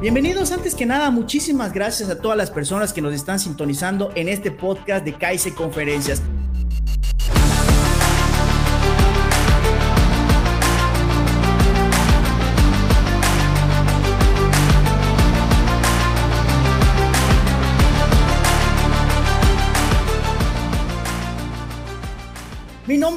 Bienvenidos antes que nada, muchísimas gracias a todas las personas que nos están sintonizando en este podcast de Kaise Conferencias.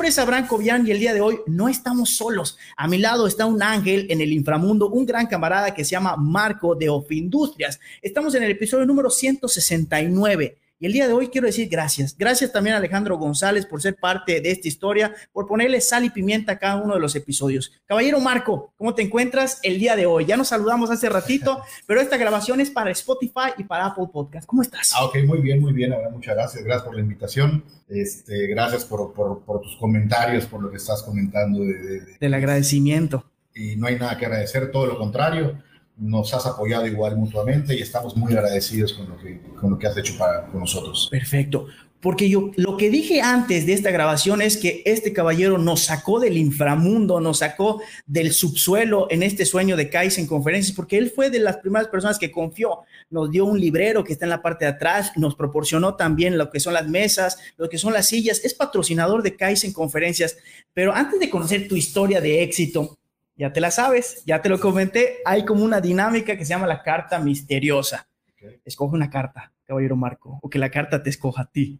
Es Abraham Cobian y el día de hoy no estamos solos. A mi lado está un ángel en el inframundo, un gran camarada que se llama Marco de Ofindustrias. Estamos en el episodio número 169 y el día de hoy quiero decir gracias. Gracias también a Alejandro González por ser parte de esta historia, por ponerle sal y pimienta a cada uno de los episodios. Caballero Marco, ¿cómo te encuentras el día de hoy? Ya nos saludamos hace ratito, pero esta grabación es para Spotify y para Apple Podcast. ¿Cómo estás? Ah, ok, muy bien, muy bien. Ahora, muchas gracias. Gracias por la invitación. Este, gracias por, por, por tus comentarios, por lo que estás comentando. De, de, de, Del agradecimiento. Y no hay nada que agradecer, todo lo contrario nos has apoyado igual mutuamente y estamos muy agradecidos con lo que, con lo que has hecho para nosotros. Perfecto. Porque yo lo que dije antes de esta grabación es que este caballero nos sacó del inframundo, nos sacó del subsuelo en este sueño de Kaizen Conferencias, porque él fue de las primeras personas que confió. Nos dio un librero que está en la parte de atrás, nos proporcionó también lo que son las mesas, lo que son las sillas. Es patrocinador de Kaizen Conferencias. Pero antes de conocer tu historia de éxito, ya te la sabes, ya te lo comenté, hay como una dinámica que se llama la carta misteriosa. Okay. Escoge una carta, caballero Marco, o que la carta te escoja a ti.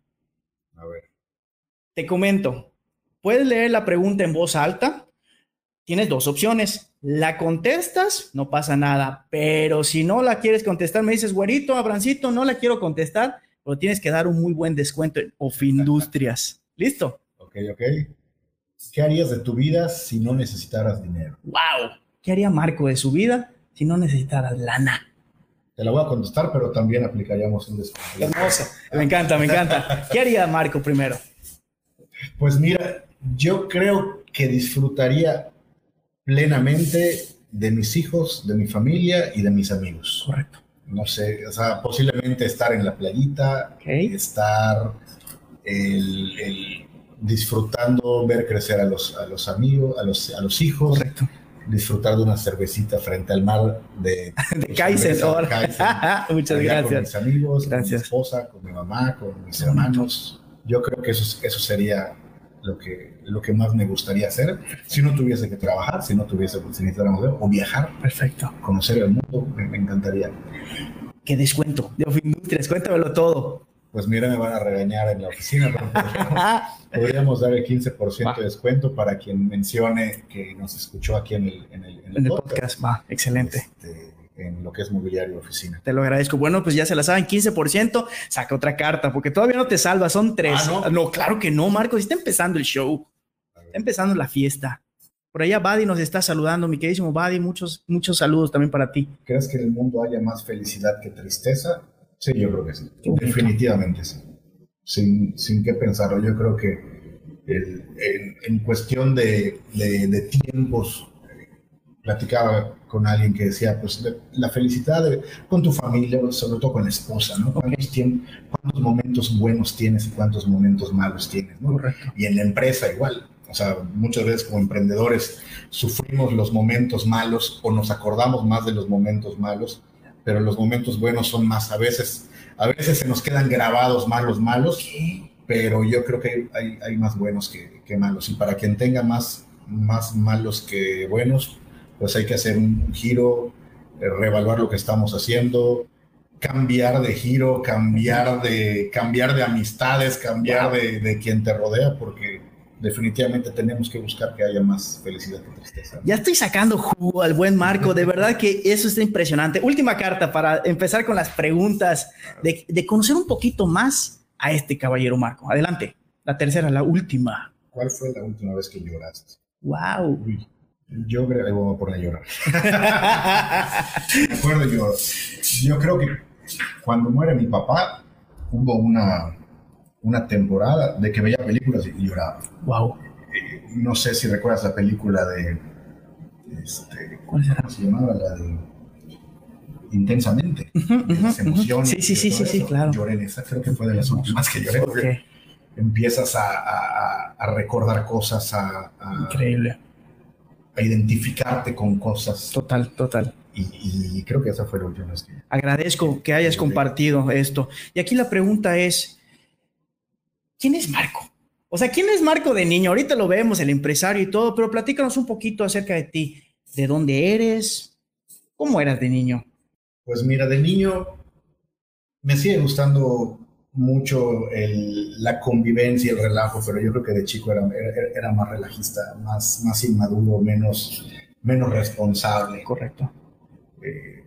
A ver. Te comento, puedes leer la pregunta en voz alta. Tienes dos opciones. La contestas, no pasa nada, pero si no la quieres contestar, me dices, güerito, Abrancito, no la quiero contestar, pero tienes que dar un muy buen descuento en Ofindustrias. ¿Listo? Ok, ok. ¿Qué harías de tu vida si no necesitaras dinero? ¡Wow! ¿Qué haría Marco de su vida si no necesitaras lana? Te la voy a contestar, pero también aplicaríamos un descuento. Hermoso. Me encanta, me encanta. ¿Qué haría Marco primero? Pues mira, yo creo que disfrutaría plenamente de mis hijos, de mi familia y de mis amigos. Correcto. No sé, o sea, posiblemente estar en la playita, okay. estar el, el disfrutando ver crecer a los, a los amigos, a los, a los hijos. Correcto. Disfrutar de una cervecita frente al mar de, de Kaizen. Muchas gracias. Con mis amigos, gracias. con mi esposa, con mi mamá, con mis hermanos. Yo creo que eso, eso sería lo que, lo que más me gustaría hacer si no tuviese que trabajar, si no tuviese si ver, o viajar. Perfecto. Conocer el mundo, me, me encantaría. ¿Qué descuento de Ofindustrias? Cuéntamelo todo pues mira, me van a regañar en la oficina, pero podríamos, podríamos dar el 15% de descuento para quien mencione que nos escuchó aquí en el, en el, en el, en el podcast. podcast. Va, excelente. Este, en lo que es mobiliario oficina. Te lo agradezco. Bueno, pues ya se la saben, 15%, saca otra carta, porque todavía no te salva, son tres. Ah, ¿no? no, claro que no, Marcos, está empezando el show, está empezando la fiesta. Por allá Buddy nos está saludando, mi queridísimo Buddy, muchos, muchos saludos también para ti. ¿Crees que en el mundo haya más felicidad que tristeza? Sí, yo creo que sí. Definitivamente sí. Sin, sin qué pensarlo. Yo creo que el, en, en, cuestión de, de, de tiempos, platicaba con alguien que decía, pues de, la felicidad de, con tu familia, sobre todo con la esposa, ¿no? ¿Cuántos, tiempos, ¿Cuántos, momentos buenos tienes y cuántos momentos malos tienes? ¿no? Correcto. Y en la empresa igual. O sea, muchas veces como emprendedores sufrimos los momentos malos o nos acordamos más de los momentos malos pero los momentos buenos son más. A veces, a veces se nos quedan grabados más los malos, ¿Qué? pero yo creo que hay, hay más buenos que, que, malos. Y para quien tenga más, más malos que buenos, pues hay que hacer un giro, eh, reevaluar lo que estamos haciendo, cambiar de giro, cambiar de, cambiar de amistades, cambiar de, de quien te rodea, porque definitivamente tenemos que buscar que haya más felicidad que tristeza. Ya estoy sacando jugo al buen Marco, de verdad que eso está impresionante. Última carta para empezar con las preguntas, de, de conocer un poquito más a este caballero Marco. Adelante, la tercera, la última. ¿Cuál fue la última vez que lloraste? Wow. Uy, yo creo que voy a poner a llorar. Me acuerdo yo, yo creo que cuando muere mi papá, hubo una una temporada de que veía películas y lloraba. Wow. Eh, no sé si recuerdas la película de. Este, ¿Cuál será? ¿Cómo se llamaba? La de. Intensamente. Uh -huh, -huh, las emociones. Sí, sí, sí, sí, sí, claro. Lloré en esa, creo que fue de las últimas que lloré. Okay. empiezas a, recordar cosas, a, Increíble. a identificarte con cosas. Total, total. Y, creo que esa fue la última. Agradezco que hayas compartido esto. Y aquí la pregunta es, ¿quién es Marco? O sea, ¿quién es Marco de niño? Ahorita lo vemos, el empresario y todo, pero platícanos un poquito acerca de ti. ¿De dónde eres? ¿Cómo eras de niño? Pues mira, de niño me sigue gustando mucho la convivencia, el relajo, pero yo creo que de chico era, era, más relajista, más, más inmaduro, menos, menos responsable. Correcto. Eh,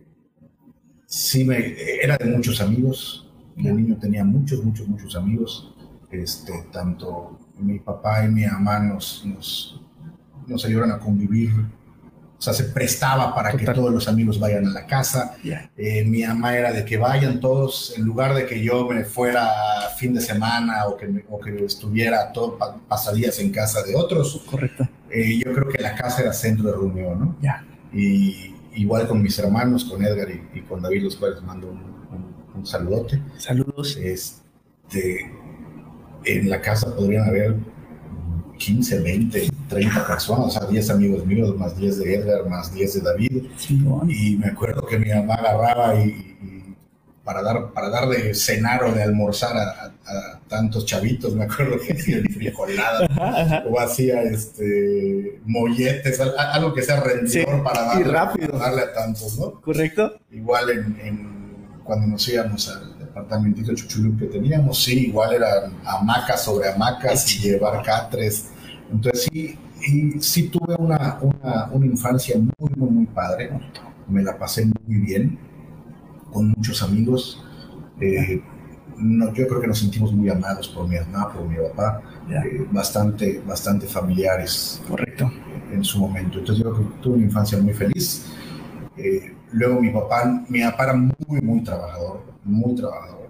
sí, me, era de muchos amigos. De niño tenía muchos, muchos, muchos amigos. Este, tanto mi papá y mi mamá nos, nos, nos ayudaron a convivir o sea, se prestaba para que todos los amigos vayan a la casa. Eh, mi mamá era de que vayan todos, en lugar de que yo me fuera fin de semana o que, o que estuviera todo pasadías en casa de otros. Correcto. Eh, yo creo que la casa era centro de reunión, ¿no? Ya. Y igual con mis hermanos, con Edgar y, con David, los cuales mando un, saludote. Saludos. Este, en la casa podrían haber 15, 20, 30 personas, o sea, 10 amigos míos, más 10 de Edgar, más 10 de David. Y me acuerdo que mi mamá agarraba y, para, dar, para dar de cenar o de almorzar a, tantos chavitos, me acuerdo que hacía frijolada o hacía este, molletes, algo que sea rendidor para, darle, darle, a tantos, ¿no? Correcto. Igual en, cuando nos íbamos al departamentito chuchulú que teníamos, sí, igual eran hamacas sobre hamacas y llevar catres entonces sí, y sí tuve una, una, una, infancia muy, muy, muy padre. Me la pasé muy bien, con muchos amigos. Eh, no, yo creo que nos sentimos muy amados por mi mamá, por mi papá, eh, bastante, bastante familiares. Correcto. En su momento. Entonces yo creo que tuve una infancia muy feliz. Eh, luego mi papá, mi papá era muy, muy trabajador, muy trabajador.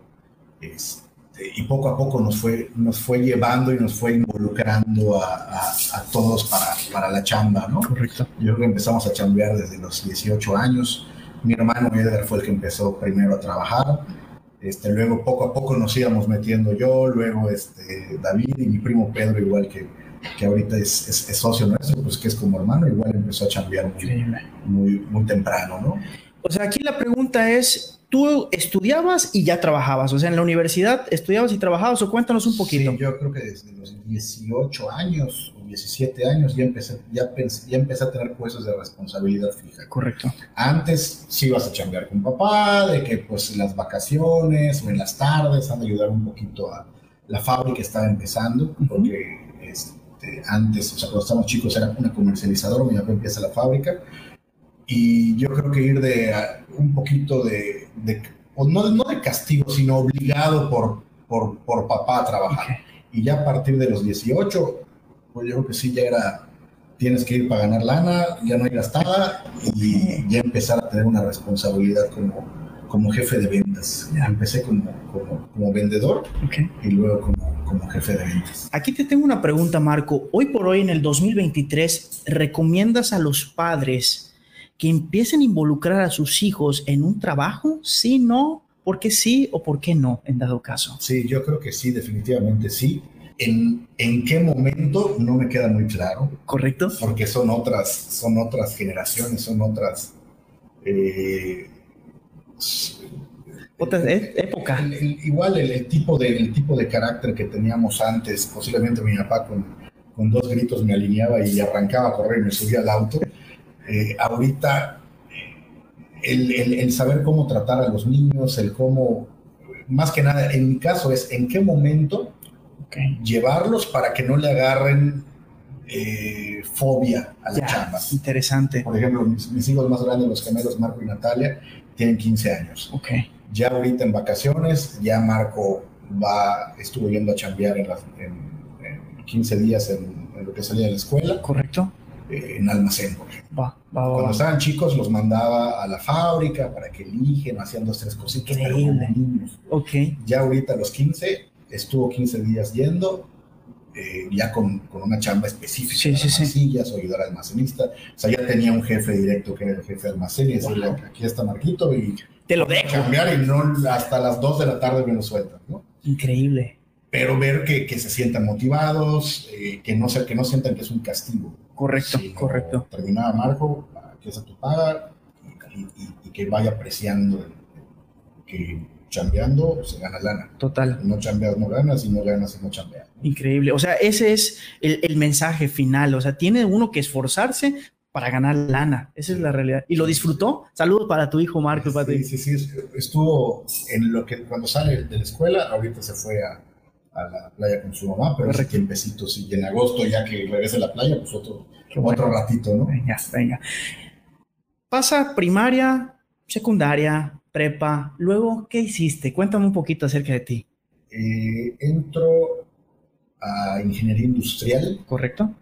Este, y poco a poco nos fue, nos fue llevando y nos fue involucrando a, a, todos para, para, la chamba, ¿no? Correcto. Yo creo que empezamos a chambear desde los 18 años. Mi hermano Edgar fue el que empezó primero a trabajar. Este, luego poco a poco nos íbamos metiendo yo, luego este, David y mi primo Pedro, igual que, que ahorita es, es, socio nuestro, pues que es como hermano, igual empezó a chambear muy, muy, muy temprano, ¿no? O sea, aquí la pregunta es, tú estudiabas y ya trabajabas, o sea, en la universidad estudiabas y trabajabas, o cuéntanos un poquito. Sí, yo creo que desde los 18 años o 17 años ya empecé, ya, ya empecé a tener puestos de responsabilidad fija. Correcto. Antes sí ibas a chambear con papá, de que pues en las vacaciones o en las tardes han de ayudar un poquito a la fábrica estaba empezando, porque este, antes, o sea, cuando estábamos chicos era una comercializadora, mi papá empieza la fábrica, y yo creo que ir de un poquito de, no, no, de castigo, sino obligado por, por, por papá a trabajar. Y ya a partir de los 18, pues yo creo que sí, ya era, tienes que ir para ganar lana, ya no hay gastada y ya empezar a tener una responsabilidad como, como jefe de ventas. Ya. Empecé como, como, vendedor y luego como, como jefe de ventas. Aquí te tengo una pregunta, Marco. Hoy por hoy, en el 2023, ¿recomiendas a los padres que empiecen a involucrar a sus hijos en un trabajo? Sí, no, ¿por qué sí o por qué no en dado caso? Sí, yo creo que sí, definitivamente sí. ¿En, en qué momento? No me queda muy claro. Correcto. Porque son otras, son otras generaciones, son otras... Eh, e, épocas. igual el, tipo de, el tipo de carácter que teníamos antes, posiblemente mi papá con, con dos gritos me alineaba y arrancaba a correr y me subía al auto. Eh, ahorita el, el, saber cómo tratar a los niños, el cómo, más que nada, en mi caso es en qué momento llevarlos para que no le agarren eh, fobia a la chamba. Interesante. Por ejemplo, mis, hijos más grandes, los gemelos Marco y Natalia, tienen 15 años. Okay. Ya ahorita en vacaciones, ya Marco va, estuvo yendo a chambear en, en, 15 días en, en, lo que salía de la escuela. Correcto. Eh, en almacén. Cuando estaban chicos los mandaba a la fábrica para que eligen, hacían dos, tres cositas, pero como niños. Okay. Ya ahorita a los 15, estuvo 15 días yendo, eh, ya con, con, una chamba específica sí, sí, sillas o ayudar al almacenista. O sea, ya tenía un jefe directo que era el jefe de almacén y decirle, aquí está Marquito y... Te lo dejo. Cambiar y no hasta las 2 de la tarde me lo sueltan, ¿no? Increíble. pero ver que, que se sientan motivados, eh, que, no, que no sientan que es un castigo. Correcto, correcto. Terminada Marco, que a tu paga y, y, que vaya apreciando que chambeando se gana lana. Total. No chambeas, no ganas y no ganas, no chambeas. Increíble. O sea, ese es el, el, mensaje final. O sea, tiene uno que esforzarse para ganar lana. Esa es la realidad. ¿Y lo disfrutó? Saludos para tu hijo Marco. Sí, sí, sí. Estuvo en lo que cuando sale de la escuela, ahorita se fue a, a la playa con su mamá, pero ese tiempecito, sí. Y en agosto, ya que regrese a la playa, pues otro, otro ratito, ¿no? Venga, venga. Pasa primaria, secundaria, prepa. Luego, ¿qué hiciste? Cuéntame un poquito acerca de ti. Eh, entro a ingeniería industrial. ¿Correcto?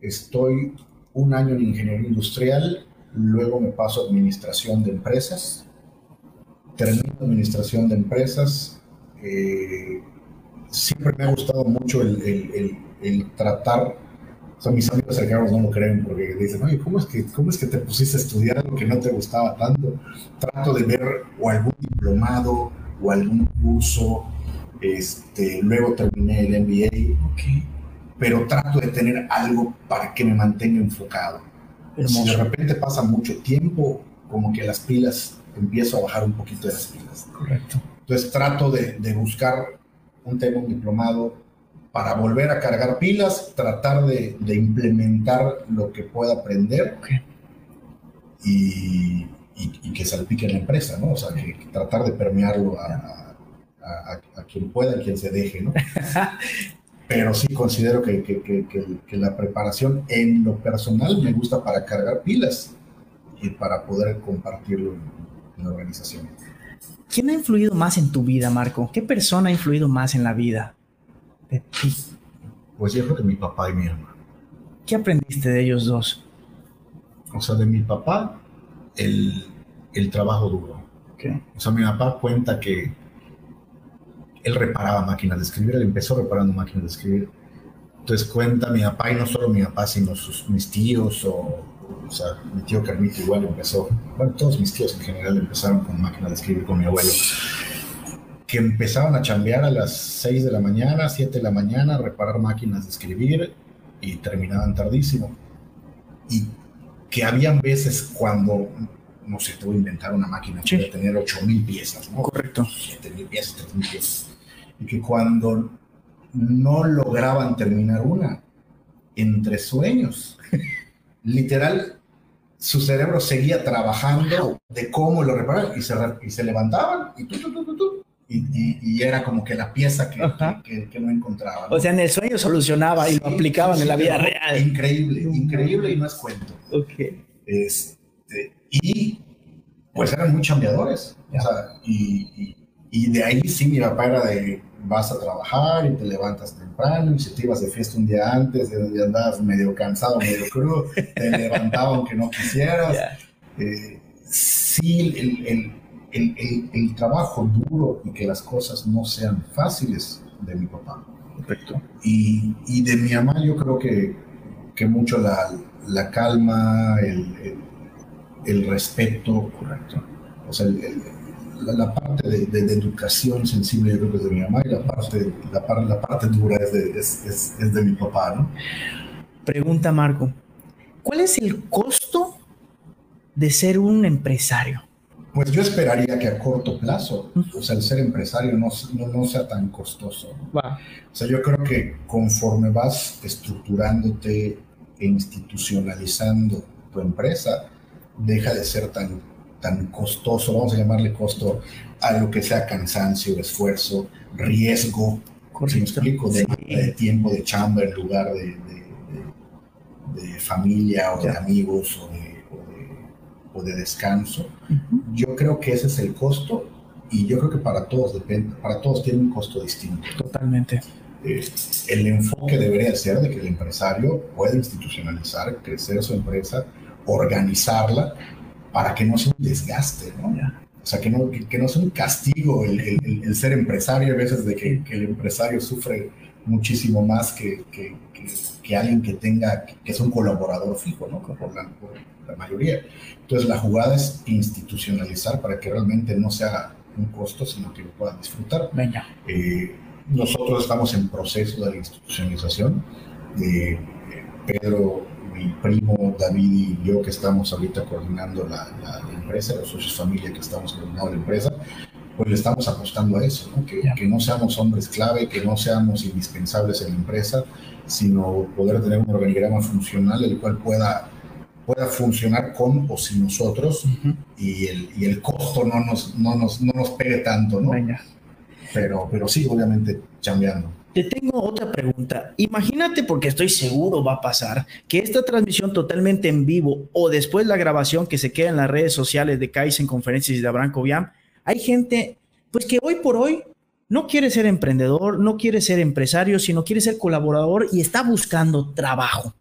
Estoy un año en ingeniería industrial, luego me paso a administración de empresas. Termino administración de empresas. Eh, siempre me ha gustado mucho el, el, el, tratar, o sea, mis amigos cercanos no lo creen porque dicen, oye, ¿cómo es, que, ¿cómo es que te pusiste a estudiar algo que no te gustaba tanto? Trato de ver o algún diplomado o algún curso, este, luego terminé el MBA, pero trato de tener algo para que me mantenga enfocado. Si de repente pasa mucho tiempo, como que las pilas, empiezo a bajar un poquito de las pilas. Correcto. Entonces trato de, de buscar un tema, un diplomado, para volver a cargar pilas, tratar de, de implementar lo que pueda aprender y, y, que salpique en la empresa, ¿no? O sea, que, tratar de permearlo a, a, a, quien pueda, a quien se deje, ¿no? Pero sí considero que, que, que, la preparación en lo personal me gusta para cargar pilas y para poder compartirlo en, en la organización. ¿Quién ha influido más en tu vida, Marco? ¿Qué persona ha influido más en la vida de ti? Pues yo creo que mi papá y mi hermano. ¿Qué aprendiste de ellos dos? O sea, de mi papá, el, el trabajo duro. Okay. O sea, mi papá cuenta que él reparaba máquinas de escribir, él empezó reparando máquinas de escribir. Entonces cuenta mi papá, y no solo mi papá, sino sus, mis tíos o o sea, mi tío Carmito igual empezó, bueno, todos mis tíos en general empezaron con máquina de escribir con mi abuelo, que empezaban a chambear a las 6 de la mañana, 7 de la mañana, a reparar máquinas de escribir y terminaban tardísimo. Y que habían veces cuando, no sé, te voy a inventar una máquina que sí. tener 8000 piezas, ¿no? Correcto. 7000 piezas, 3000 piezas. Y que cuando no lograban terminar una, entre sueños, literal, su cerebro seguía trabajando de cómo lo reparar y se, y se levantaban y, era como que la pieza que, que, que no encontraban. ¿no? O sea, en el sueño solucionaba y lo aplicaban sí, en la vida real. Increíble, increíble y no es cuento. Okay. Este, y pues eran muy chambeadores. O sea, y, y de ahí sí mi papá era de vas a trabajar y te levantas temprano y si te ibas de fiesta un día antes y andabas medio cansado, medio crudo, te levantaba aunque no quisieras. Yeah. Eh, sí, el, el, el, el, trabajo duro y que las cosas no sean fáciles de mi papá. Perfecto. Y, y de mi mamá yo creo que, que mucho la, la calma, el, el, respeto. Correcto. O sea, el, la, la, parte de, de, de, educación sensible yo creo que es de mi mamá y la parte, la, la parte dura es de, es, es, es de mi papá, ¿no? Pregunta Marco, ¿cuál es el costo de ser un empresario? Pues yo esperaría que a corto plazo, uh -huh. o sea, el ser empresario no, no, no sea tan costoso. Wow. O sea, yo creo que conforme vas estructurándote e institucionalizando tu empresa, deja de ser tan tan costoso, vamos a llamarle costo a lo que sea cansancio, esfuerzo, riesgo, si me explico, de, sí. de, tiempo de chamba en lugar de, de, de familia o ya. de amigos o de, o de, descanso. Uh -huh. Yo creo que ese es el costo y yo creo que para todos depende, para todos tiene un costo distinto. Totalmente. Eh, el enfoque debería ser de que el empresario pueda institucionalizar, crecer su empresa, organizarla para que no sea un desgaste, ¿no? O sea, que no, que, que no sea un castigo el, el, el, ser empresario, a veces de que, que, el empresario sufre muchísimo más que, que, alguien que tenga, que es un colaborador fijo, ¿no? Por la, por la, mayoría. Entonces, la jugada es institucionalizar para que realmente no sea un costo, sino que lo puedan disfrutar. Venga. Eh, nosotros estamos en proceso de la institucionalización. Eh, Pedro, mi primo David y yo que estamos ahorita coordinando la, empresa, los socios familia que estamos coordinando la empresa, pues le estamos apostando a eso, Que, que, no seamos hombres clave, que no seamos indispensables en la empresa, sino poder tener un organigrama funcional el cual pueda pueda funcionar con o sin nosotros y, el, y, el, costo no nos, no nos, no nos pegue tanto, ¿no? Pero, pero sí, obviamente, cambiando. Te tengo otra pregunta. Imagínate, porque estoy seguro va a pasar, que esta transmisión totalmente en vivo o después la grabación que se queda en las redes sociales de Kaizen Conferencias y de Abraham Cobian, hay gente, pues que hoy por hoy no quiere ser emprendedor, no quiere ser empresario, sino quiere ser colaborador y está buscando trabajo.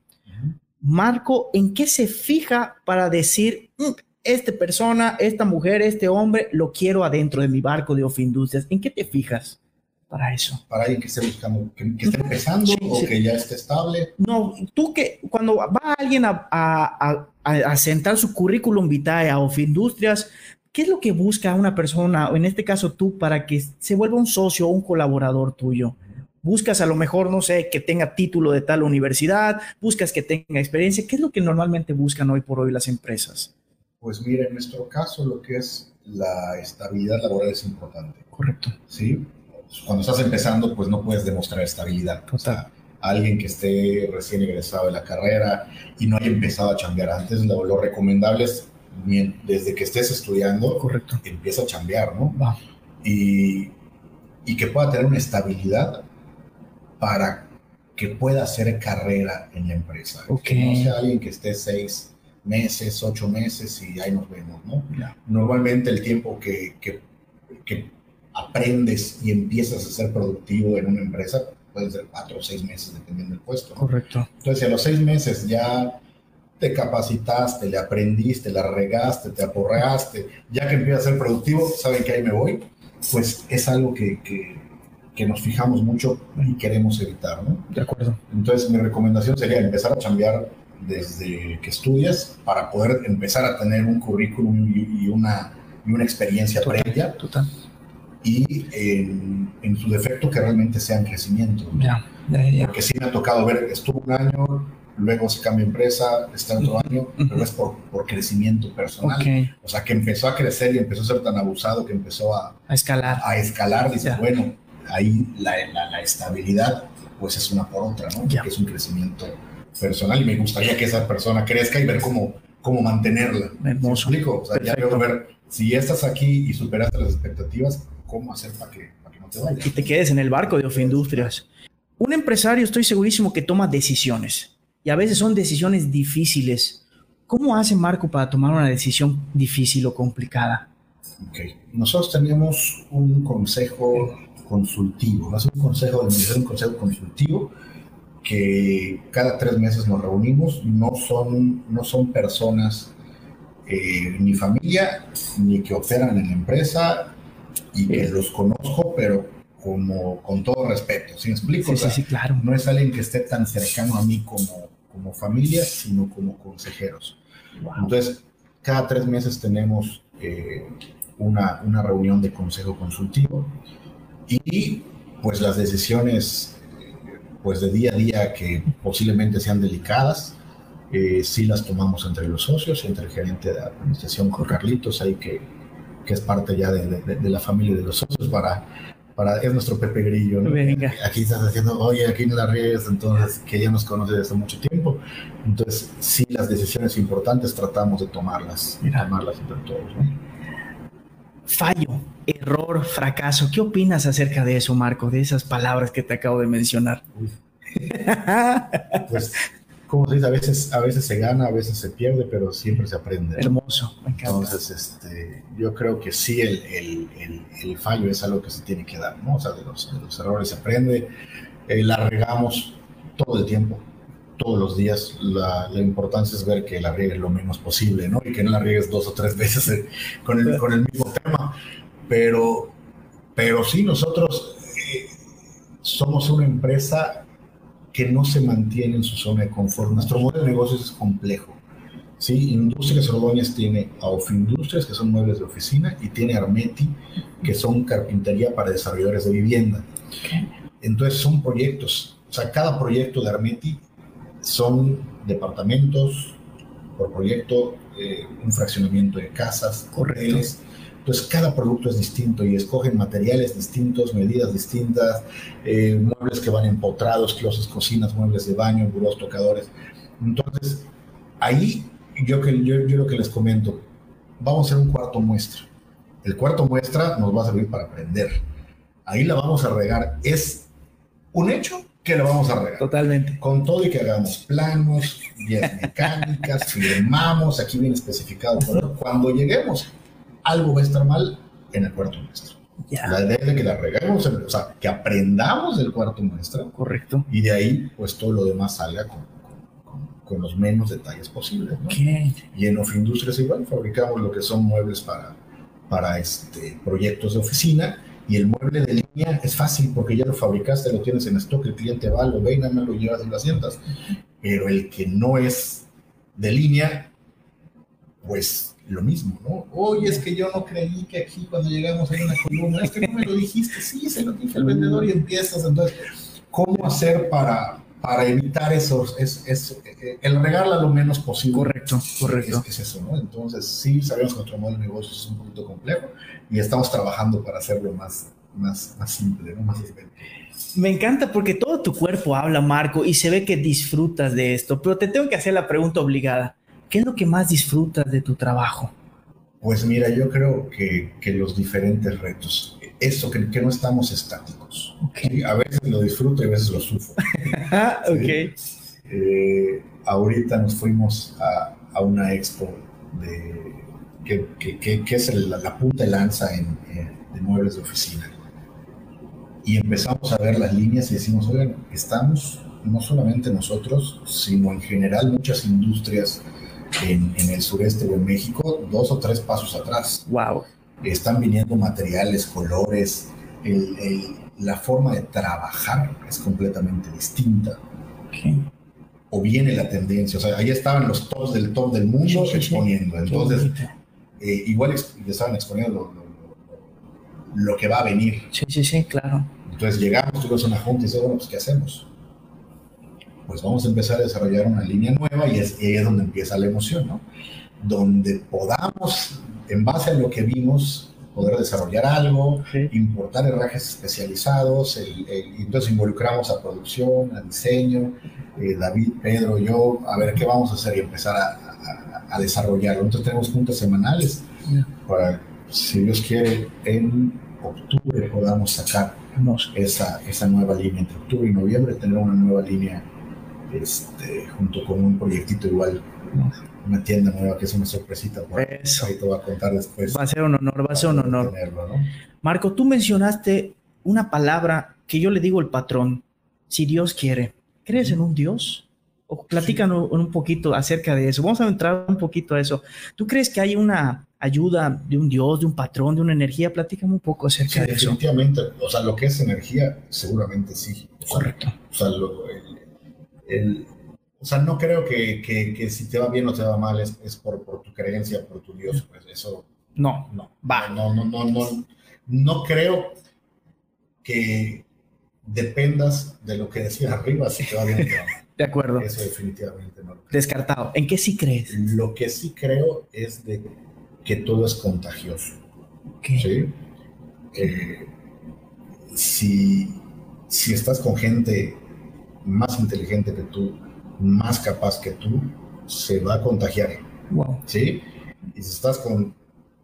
Marco, ¿en qué se fija para decir, mm, esta persona, esta mujer, este hombre, lo quiero adentro de mi barco de Off Industrias? ¿En qué te fijas para eso? Para alguien que esté buscando, que, esté empezando o que ya esté estable. No, tú que cuando va alguien a, a, sentar su currículum vitae a Industrias, ¿qué es lo que busca una persona, o en este caso tú, para que se vuelva un socio o un colaborador tuyo? buscas a lo mejor, no sé, que tenga título de tal universidad, buscas que tenga experiencia. ¿Qué es lo que normalmente buscan hoy por hoy las empresas? Pues mira, en nuestro caso lo que es la estabilidad laboral es importante. Correcto. Sí. Cuando estás empezando, pues no puedes demostrar estabilidad. O sea, alguien que esté recién egresado de la carrera y no haya empezado a chambear antes, lo, lo recomendable es desde que estés estudiando, Correcto. empieza a chambear, ¿no? Y, y que pueda tener una estabilidad para que pueda hacer carrera en la empresa. Que no sea alguien que esté seis meses, ocho meses y ahí nos vemos, ¿no? Normalmente el tiempo que, que, que, aprendes y empiezas a ser productivo en una empresa puede ser cuatro o seis meses dependiendo del puesto. Correcto. Entonces, si a los seis meses ya te capacitaste, le aprendiste, la regaste, te aporreaste, ya que empiezas a ser productivo, saben que ahí me voy, pues es algo que, que que nos fijamos mucho y queremos evitar, ¿no? De acuerdo. Entonces, mi recomendación sería empezar a cambiar desde que estudias para poder empezar a tener un currículum y, una, y una experiencia previa. Total. Y en, en, su defecto que realmente sea en crecimiento. Ya, ya, ya. Porque sí me ha tocado ver, estuvo un año, luego se cambia empresa, está otro año, pero es por, por crecimiento personal. O sea, que empezó a crecer y empezó a ser tan abusado que empezó a, a escalar. A escalar, dice, bueno, ahí la, la, estabilidad pues es una por otra, ¿no? Que es un crecimiento personal y me gustaría que esa persona crezca y ver cómo, cómo mantenerla. Hermoso. explico? O sea, ya quiero ver, si estás aquí y superaste las expectativas, ¿cómo hacer para que, para que no te vayas? Y te quedes en el barco de Ofindustrias. Un empresario estoy segurísimo que toma decisiones y a veces son decisiones difíciles. ¿Cómo hace Marco para tomar una decisión difícil o complicada? Ok, nosotros tenemos un consejo consultivo, es un consejo de un consejo consultivo que cada tres meses nos reunimos, no son, no son personas eh, ni familia, ni que operan en la empresa, y que los conozco, pero como con todo respeto, ¿sí me explico? Sí, sí, claro. No es alguien que esté tan cercano a mí como, como familia, sino como consejeros. Entonces, cada tres meses tenemos eh, una, una reunión de consejo consultivo y pues las decisiones pues de día a día que posiblemente sean delicadas, eh, sí las tomamos entre los socios, entre el gerente de administración con Carlitos, ahí que, que es parte ya de, de, la familia de los socios para, para es nuestro Pepe Grillo, ¿no? Aquí estás diciendo, oye, aquí no la riegues, entonces, que ya nos conoce desde hace mucho tiempo. Entonces, sí, las decisiones importantes tratamos de tomarlas, tomarlas entre todos, ¿no? fallo, error, fracaso. ¿Qué opinas acerca de eso, Marco, de esas palabras que te acabo de mencionar? pues, como se dice, a veces, a veces se gana, a veces se pierde, pero siempre se aprende. Hermoso, me encanta. Entonces, este, yo creo que sí, el, el, el, fallo es algo que se tiene que dar, ¿no? O sea, de los, los errores se aprende, eh, la regamos todo el tiempo, todos los días. La, la, importancia es ver que la riegues lo menos posible, ¿no? Y que no la riegues dos o tres veces eh, con el, con el mismo tema. Pero, pero sí, nosotros eh, somos una empresa que no se mantiene en su zona de confort. Nuestro modelo de negocios es complejo. ¿sí? Industrias Ordóñez tiene Industrias, que son muebles de oficina, y tiene Armeti, que son carpintería para desarrolladores de vivienda. Entonces son proyectos, o sea, cada proyecto de Armeti son departamentos por proyecto, eh, un fraccionamiento de casas, hoteles. Entonces cada producto es distinto y escogen materiales distintos, medidas distintas, eh, muebles que van empotrados, closets, cocinas, muebles de baño, burós, tocadores. Entonces ahí yo, yo, yo lo que les comento, vamos a hacer un cuarto muestra. El cuarto muestra nos va a servir para aprender. Ahí la vamos a regar. Es un hecho que lo vamos a regar. Totalmente. Con todo y que hagamos planos, vías mecánicas, firmamos, aquí viene especificado. Cuando lleguemos, algo va a estar mal en el cuarto muestra. La idea es de que la reguemos, o sea, que aprendamos del cuarto muestra. Correcto. Y de ahí, pues todo lo demás salga con, con los menos detalles posibles. ¿no? Y en Off Industries igual fabricamos lo que son muebles para, para este, proyectos de oficina y el mueble de línea es fácil porque ya lo fabricaste, lo tienes en stock, el cliente va, lo ve y nada más lo llevas y lo asientas. Pero el que no es de línea, pues lo mismo, ¿no? Oye, es que yo no creí que aquí cuando llegamos hay una columna, es que no me lo dijiste, sí, se lo dije al vendedor y empiezas, entonces, ¿cómo hacer para, para evitar esos, es, es, el regarla lo menos posible. Correcto, correcto. Es, eso, ¿no? Entonces, sí, sabemos que nuestro modelo de negocio es un poquito complejo y estamos trabajando para hacerlo más, más, más simple, ¿no? Más Me encanta porque todo tu cuerpo habla, Marco, y se ve que disfrutas de esto, pero te tengo que hacer la pregunta obligada. ¿Qué es lo que más disfrutas de tu trabajo? Pues mira, yo creo que, que los diferentes retos eso, que, que no estamos estáticos. A veces lo disfruto y a veces lo sufro. okay. Eh, ahorita nos fuimos a, a una expo de, que, que, que es la, punta de lanza en, de muebles de oficina. Y empezamos a ver las líneas y decimos, oigan, estamos no solamente nosotros, sino en general muchas industrias en, en, el sureste o en México, dos o tres pasos atrás. Wow están viniendo materiales, colores, la forma de trabajar es completamente distinta. O viene la tendencia, o sea, ahí estaban los tops del top del mundo exponiendo. Entonces, eh, igual estaban exponiendo lo, que va a venir. Sí, sí, sí, claro. Entonces llegamos, tuvimos una junta y dices, bueno, pues ¿qué hacemos? Pues vamos a empezar a desarrollar una línea nueva y es, es donde empieza la emoción, ¿no? Donde podamos en base a lo que vimos, poder desarrollar algo, importar herrajes especializados, y entonces involucramos a producción, a diseño, eh, David, Pedro, yo, a ver qué vamos a hacer y empezar a, a, desarrollarlo. Entonces tenemos juntas semanales para, si Dios quiere, en octubre podamos sacar esa, esa nueva línea, entre octubre y noviembre tener una nueva línea este, junto con un proyectito igual una tienda nueva que es una sorpresita. Eso. Ahí te voy a contar después. Va a ser un honor, va a ser un honor. Marco, tú mencionaste una palabra que yo le digo el patrón, si Dios quiere. ¿Crees en un Dios? O platícanos un poquito acerca de eso. Vamos a entrar un poquito a eso. ¿Tú crees que hay una ayuda de un Dios, de un patrón, de una energía? Platícame un poco acerca de eso. Definitivamente. O sea, lo que es energía, seguramente sí. Correcto. O sea, el o sea, no creo que, que, si te va bien o te va mal es, es por, por, tu creencia, por tu Dios. Pues eso. No, no. Va. No, no, no, no. No creo que dependas de lo que decías arriba si te va bien o te va mal. De acuerdo. Eso definitivamente no. Descartado. ¿En qué sí crees? Lo que sí creo es de que todo es contagioso. ¿Sí? Eh, si, si estás con gente más inteligente que tú, más capaz que tú se va a contagiar. ¿Sí? Y si estás con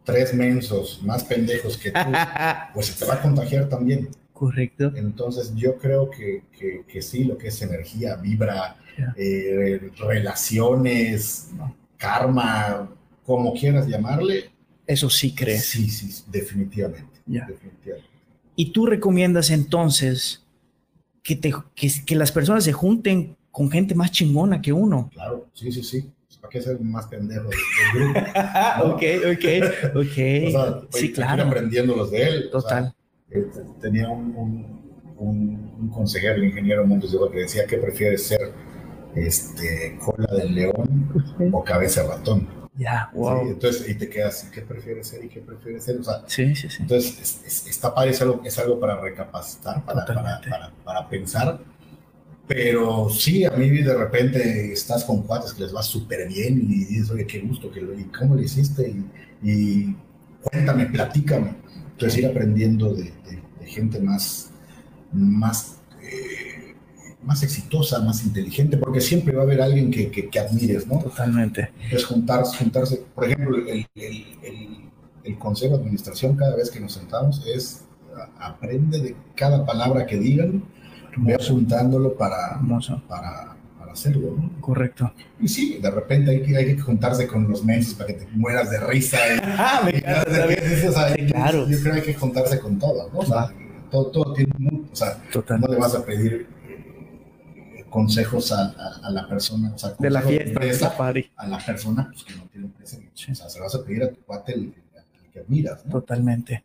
tres mensos más pendejos que tú, pues se te va a contagiar también. Correcto. Entonces yo creo que, que, sí, lo que es energía, vibra, eh, relaciones, karma, como quieras llamarle. Eso sí crees. Sí, sí, definitivamente. definitivamente. ¿Y tú recomiendas entonces que, te, que, que las personas se junten con gente más chingona que uno. Claro, sí, sí, sí. ¿Para qué ser más pendejo del, grupo? ok, ok, ok. o sea, sí, claro. aprendiendo los de él. Total. Eh, tenía un, un, un, consejero, el ingeniero Montes de que decía que prefiere ser este, cola del león o cabeza de ratón. Ya, wow. entonces, y te quedas, ¿qué prefieres ser y qué prefieres ser? O sea, sí, sí, sí. Entonces, es, es, está padre, es algo, es algo para recapacitar, para, para, para, para, pensar. Pero sí, a mí de repente estás con cuates que les va súper bien y dices, oye, qué gusto, que lo, y cómo lo hiciste, y, y, cuéntame, platícame. Entonces, ir aprendiendo de, de, gente más, más más exitosa, más inteligente, porque siempre va a haber alguien que, que, admires, ¿no? Totalmente. Es juntarse, juntarse. Por ejemplo, el, el, el, consejo de administración, cada vez que nos sentamos, es aprende de cada palabra que digan, ve apuntándolo para, para, para, hacerlo, ¿no? Correcto. Y sí, de repente hay que, hay que juntarse con los meses para que te mueras de risa. ah, me encanta. claro. Yo creo que hay que juntarse con todo, ¿no? O sea, todo, todo tiene o sea, no le vas a pedir consejos a, a, la persona, o sea, de la fiesta, de a la persona pues, que no tiene empresa. O sea, se vas a pedir a tu cuate el, que admiras. ¿no? Totalmente.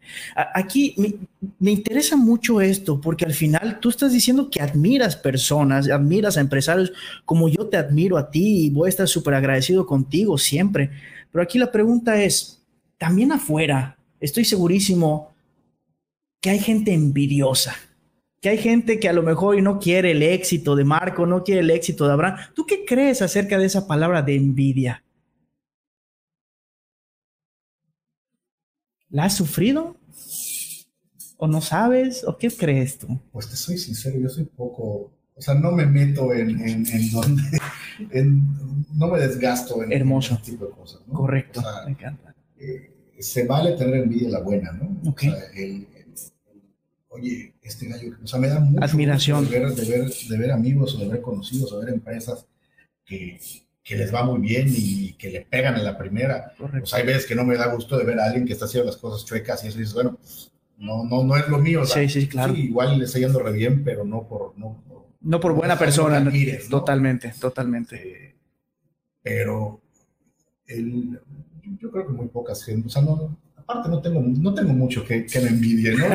Aquí me, me, interesa mucho esto, porque al final tú estás diciendo que admiras personas, admiras a empresarios como yo te admiro a ti y voy a estar súper agradecido contigo siempre. Pero aquí la pregunta es, también afuera, estoy segurísimo que hay gente envidiosa que hay gente que a lo mejor no quiere el éxito de Marco, no quiere el éxito de Abraham. ¿Tú qué crees acerca de esa palabra de envidia? ¿La has sufrido? ¿O no sabes? ¿O qué crees tú? Pues te soy sincero, yo soy poco, o sea, no me meto en, en, donde, no me desgasto en, Hermoso. ese tipo de cosas. Correcto, me encanta. Eh, se vale tener envidia la buena, ¿no? O sea, el, oye, este gallo, o sea, me da mucho admiración de ver, de, ver, amigos o de ver conocidos o de ver empresas que, que, les va muy bien y que le pegan en la primera. O sea, hay veces que no me da gusto de ver a alguien que está haciendo las cosas chuecas y eso dices, bueno, pues, no, no, no es lo mío. sí, sí, claro. igual le está yendo re bien, pero no por... No, no por buena persona. Totalmente, totalmente. Eh, pero el, yo creo que muy pocas gente, o sea, no, aparte no tengo, no tengo mucho que, que me envidie, ¿no?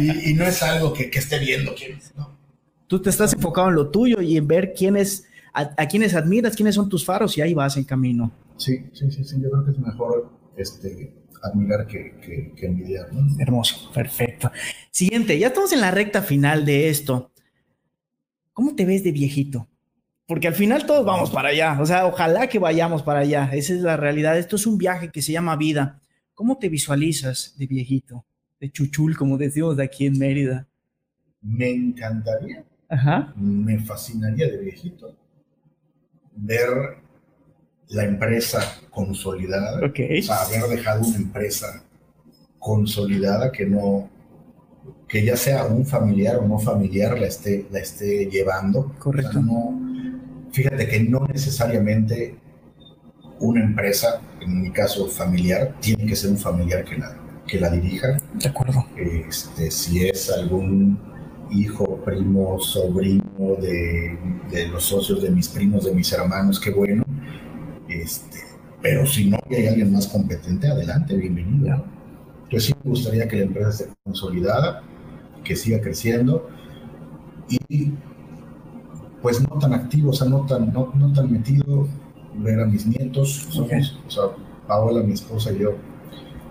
Y, no es algo que, que esté viendo. Que, ¿no? Tú te estás enfocado en lo tuyo y en ver quiénes, a, a quiénes admiras, quiénes son tus faros y ahí vas en camino. Sí, sí, sí, sí. Yo creo que es mejor este, admirar que, que, que envidiar, ¿no? Hermoso, perfecto. Siguiente, ya estamos en la recta final de esto. ¿Cómo te ves de viejito? Porque al final todos vamos para allá. O sea, ojalá que vayamos para allá. Esa es la realidad. Esto es un viaje que se llama vida. ¿Cómo te visualizas de viejito? De chuchul, como decimos de aquí en Mérida. Me encantaría, Ajá. me fascinaría de viejito ver la empresa consolidada. Okay. O sea, haber dejado una empresa consolidada que no, que ya sea un familiar o no familiar la esté, la esté llevando. Correcto. no, fíjate que no necesariamente una empresa, en mi caso familiar, tiene que ser un familiar que la, que la dirija. De acuerdo. Este, si es algún hijo, primo, sobrino de, de, los socios de mis primos, de mis hermanos, qué bueno. Este, pero si no hay alguien más competente, adelante, bienvenido. Yo sí me gustaría que la empresa esté consolidada, que siga creciendo y pues no tan activo, o sea, no tan, no, no tan metido ver a mis nietos. Somos, o sea, Paola, mi esposa y yo,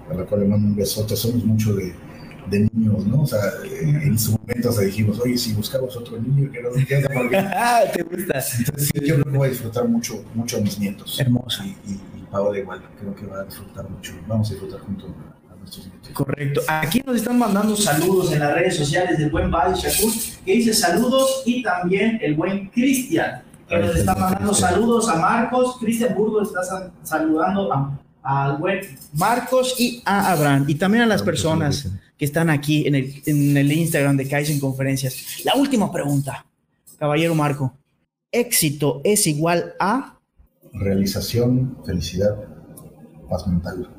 a la cual le mando un besote, somos mucho de, de niños, ¿no? O sea, en su momento se dijimos, oye, si buscamos otro niño que no se quede Ah, ¿Te gusta? Entonces, yo creo que voy a disfrutar mucho, mucho a mis nietos. Hermoso. Y, y, y Paola igual, creo que va a disfrutar mucho. Vamos a disfrutar juntos. Correcto. Aquí nos están mandando saludos en las redes sociales del buen Badi Shakur, que dice saludos, y también el buen Cristian que nos está mandando saludos a Marcos. Cristian Burgo está saludando a, al buen Marcos y a Abraham. Y también a las personas que están aquí en el, en el Instagram de Kaizen Conferencias. La última pregunta, caballero Marco. ¿Éxito es igual a? Realización, felicidad, paz mental.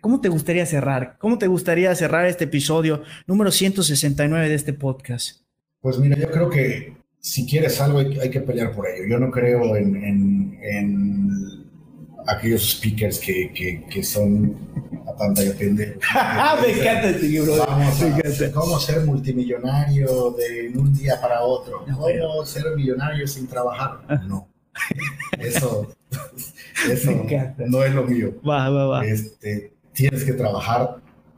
¿Cómo te gustaría cerrar? ¿Cómo te gustaría cerrar este episodio número 169 de este podcast? Pues mira, yo creo que si quieres algo hay, que pelear por ello. Yo no creo en, en, aquellos speakers que, que, que son a pantalla pendejo. me encanta este libro. Vamos a, ¿Cómo ser multimillonario de un día para otro? ¿Cómo ser millonario sin trabajar? No. Eso, Eso no es lo mío. Va, va, va. Este, tienes que trabajar,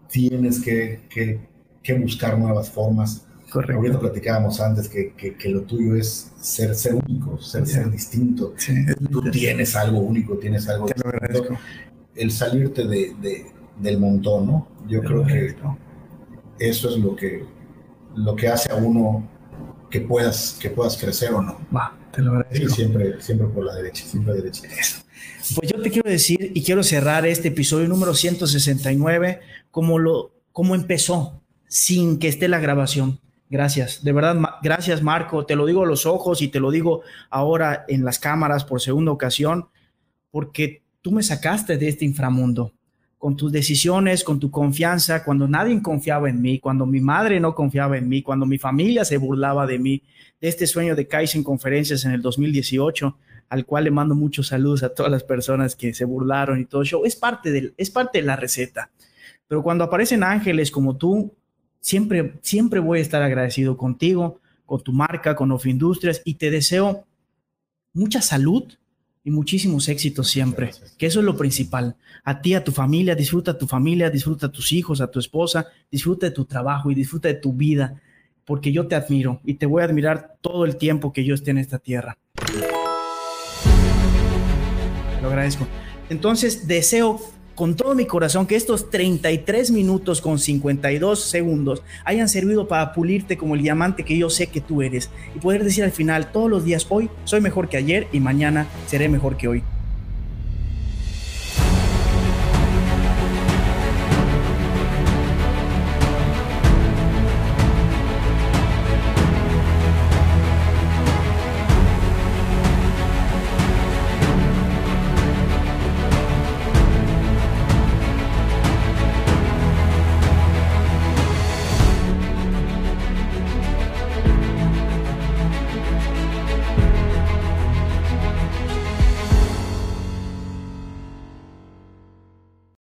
tienes que, que, que buscar nuevas formas. Correcto. Ahorita platicábamos antes que, que, lo tuyo es ser, ser único, ser, ser distinto. Sí, Tú tienes algo único, tienes algo Te lo agradezco. El salirte de, de, del montón, ¿no? Yo Te creo que eso es lo que, lo que hace a uno que puedas, que puedas crecer o no. Va, te lo Sí, agradezco. siempre, siempre por la derecha, siempre derecha. Pues yo te quiero decir y quiero cerrar este episodio número 169 como lo como empezó, sin que esté la grabación. Gracias, de verdad, gracias Marco, te lo digo a los ojos y te lo digo ahora en las cámaras por segunda ocasión, porque tú me sacaste de este inframundo con tus decisiones, con tu confianza, cuando nadie confiaba en mí, cuando mi madre no confiaba en mí, cuando mi familia se burlaba de mí, de este sueño de Kaizen Conferencias en el 2018 al cual le mando muchos saludos a todas las personas que se burlaron y todo eso. Es parte, del, es parte de la receta. Pero cuando aparecen ángeles como tú, siempre, siempre voy a estar agradecido contigo, con tu marca, con Of Industrias y te deseo mucha salud y muchísimos éxitos siempre, Gracias. que eso es lo principal. A ti, a tu familia, disfruta tu familia, disfruta a tus hijos, a tu esposa, disfruta de tu trabajo y disfruta de tu vida, porque yo te admiro y te voy a admirar todo el tiempo que yo esté en esta tierra. Lo agradezco. Entonces, deseo con todo mi corazón que estos 33 minutos con 52 segundos hayan servido para pulirte como el diamante que yo sé que tú eres y poder decir al final todos los días, hoy soy mejor que ayer y mañana seré mejor que hoy.